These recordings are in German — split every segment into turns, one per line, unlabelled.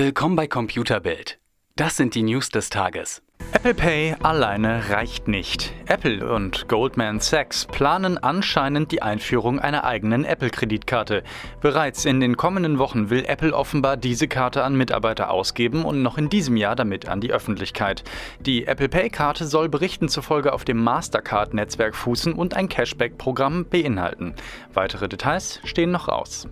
Willkommen bei Computerbild. Das sind die News des Tages.
Apple Pay alleine reicht nicht. Apple und Goldman Sachs planen anscheinend die Einführung einer eigenen Apple-Kreditkarte. Bereits in den kommenden Wochen will Apple offenbar diese Karte an Mitarbeiter ausgeben und noch in diesem Jahr damit an die Öffentlichkeit. Die Apple Pay-Karte soll Berichten zufolge auf dem Mastercard-Netzwerk fußen und ein Cashback-Programm beinhalten. Weitere Details stehen noch aus.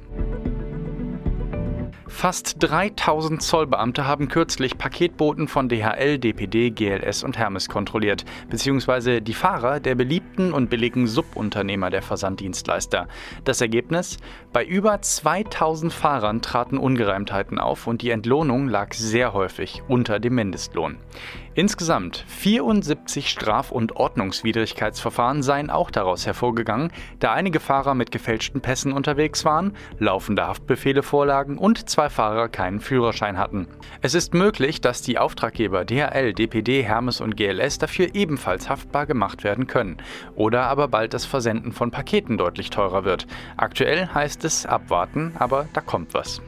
Fast 3000 Zollbeamte haben kürzlich Paketboten von DHL, DPD, GLS und Hermes kontrolliert, beziehungsweise die Fahrer der beliebten und billigen Subunternehmer der Versanddienstleister. Das Ergebnis? Bei über 2000 Fahrern traten Ungereimtheiten auf und die Entlohnung lag sehr häufig unter dem Mindestlohn. Insgesamt 74 Straf- und Ordnungswidrigkeitsverfahren seien auch daraus hervorgegangen, da einige Fahrer mit gefälschten Pässen unterwegs waren, laufende Haftbefehle vorlagen und zwei Fahrer keinen Führerschein hatten. Es ist möglich, dass die Auftraggeber DHL, DPD, Hermes und GLS dafür ebenfalls haftbar gemacht werden können oder aber bald das Versenden von Paketen deutlich teurer wird. Aktuell heißt es abwarten, aber da kommt was.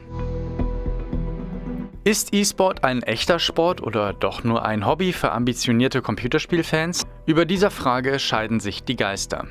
Ist E-Sport ein echter Sport oder doch nur ein Hobby für ambitionierte Computerspielfans? Über dieser Frage scheiden sich die Geister.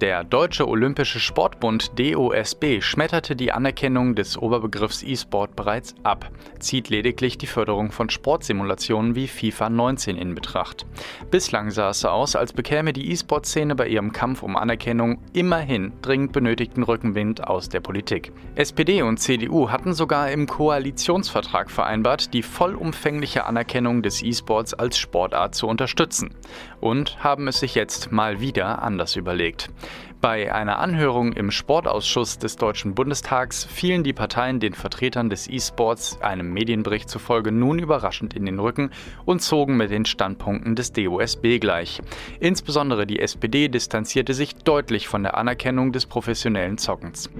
Der Deutsche Olympische Sportbund DOSB schmetterte die Anerkennung des Oberbegriffs E-Sport bereits ab, zieht lediglich die Förderung von Sportsimulationen wie FIFA 19 in Betracht. Bislang sah es so aus, als bekäme die E-Sport-Szene bei ihrem Kampf um Anerkennung immerhin dringend benötigten Rückenwind aus der Politik. SPD und CDU hatten sogar im Koalitionsvertrag vereinbart, die vollumfängliche Anerkennung des E-Sports als Sportart zu unterstützen und haben es sich jetzt mal wieder anders überlegt. Bei einer Anhörung im Sportausschuss des Deutschen Bundestags fielen die Parteien den Vertretern des E-Sports einem Medienbericht zufolge nun überraschend in den Rücken und zogen mit den Standpunkten des DOSB gleich. Insbesondere die SPD distanzierte sich deutlich von der Anerkennung des professionellen Zockens.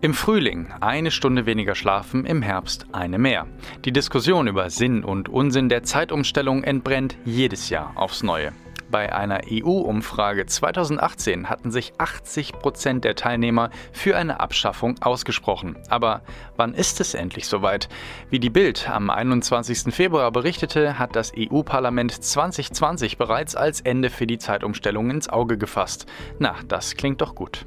Im Frühling eine Stunde weniger schlafen, im Herbst eine mehr. Die Diskussion über Sinn und Unsinn der Zeitumstellung entbrennt jedes Jahr aufs Neue. Bei einer EU-Umfrage 2018 hatten sich 80 Prozent der Teilnehmer für eine Abschaffung ausgesprochen. Aber wann ist es endlich soweit? Wie die Bild am 21. Februar berichtete, hat das EU-Parlament 2020 bereits als Ende für die Zeitumstellung ins Auge gefasst. Na, das klingt doch gut.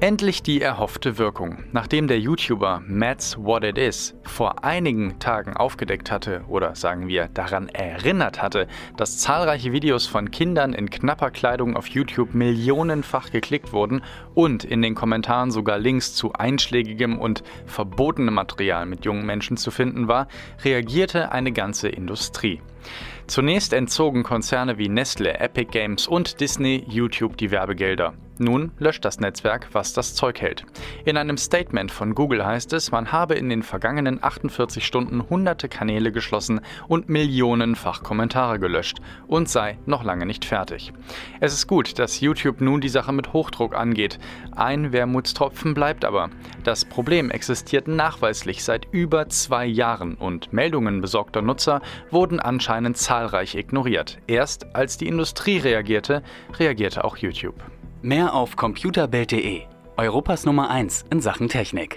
Endlich die erhoffte Wirkung. Nachdem der YouTuber Matt's What It Is vor einigen Tagen aufgedeckt hatte oder sagen wir daran erinnert hatte, dass zahlreiche Videos von Kindern in knapper Kleidung auf YouTube millionenfach geklickt wurden und in den Kommentaren sogar Links zu einschlägigem und verbotenem Material mit jungen Menschen zu finden war, reagierte eine ganze Industrie. Zunächst entzogen Konzerne wie Nestle, Epic Games und Disney YouTube die Werbegelder. Nun löscht das Netzwerk, was das Zeug hält. In einem Statement von Google heißt es, man habe in den vergangenen 48 Stunden hunderte Kanäle geschlossen und millionenfach Kommentare gelöscht und sei noch lange nicht fertig. Es ist gut, dass YouTube nun die Sache mit Hochdruck angeht. Ein Wermutstropfen bleibt aber. Das Problem existiert nachweislich seit über zwei Jahren und Meldungen besorgter Nutzer wurden anscheinend zahlreich ignoriert. Erst als die Industrie reagierte, reagierte auch YouTube.
Mehr auf computerbild.de, Europas Nummer 1 in Sachen Technik.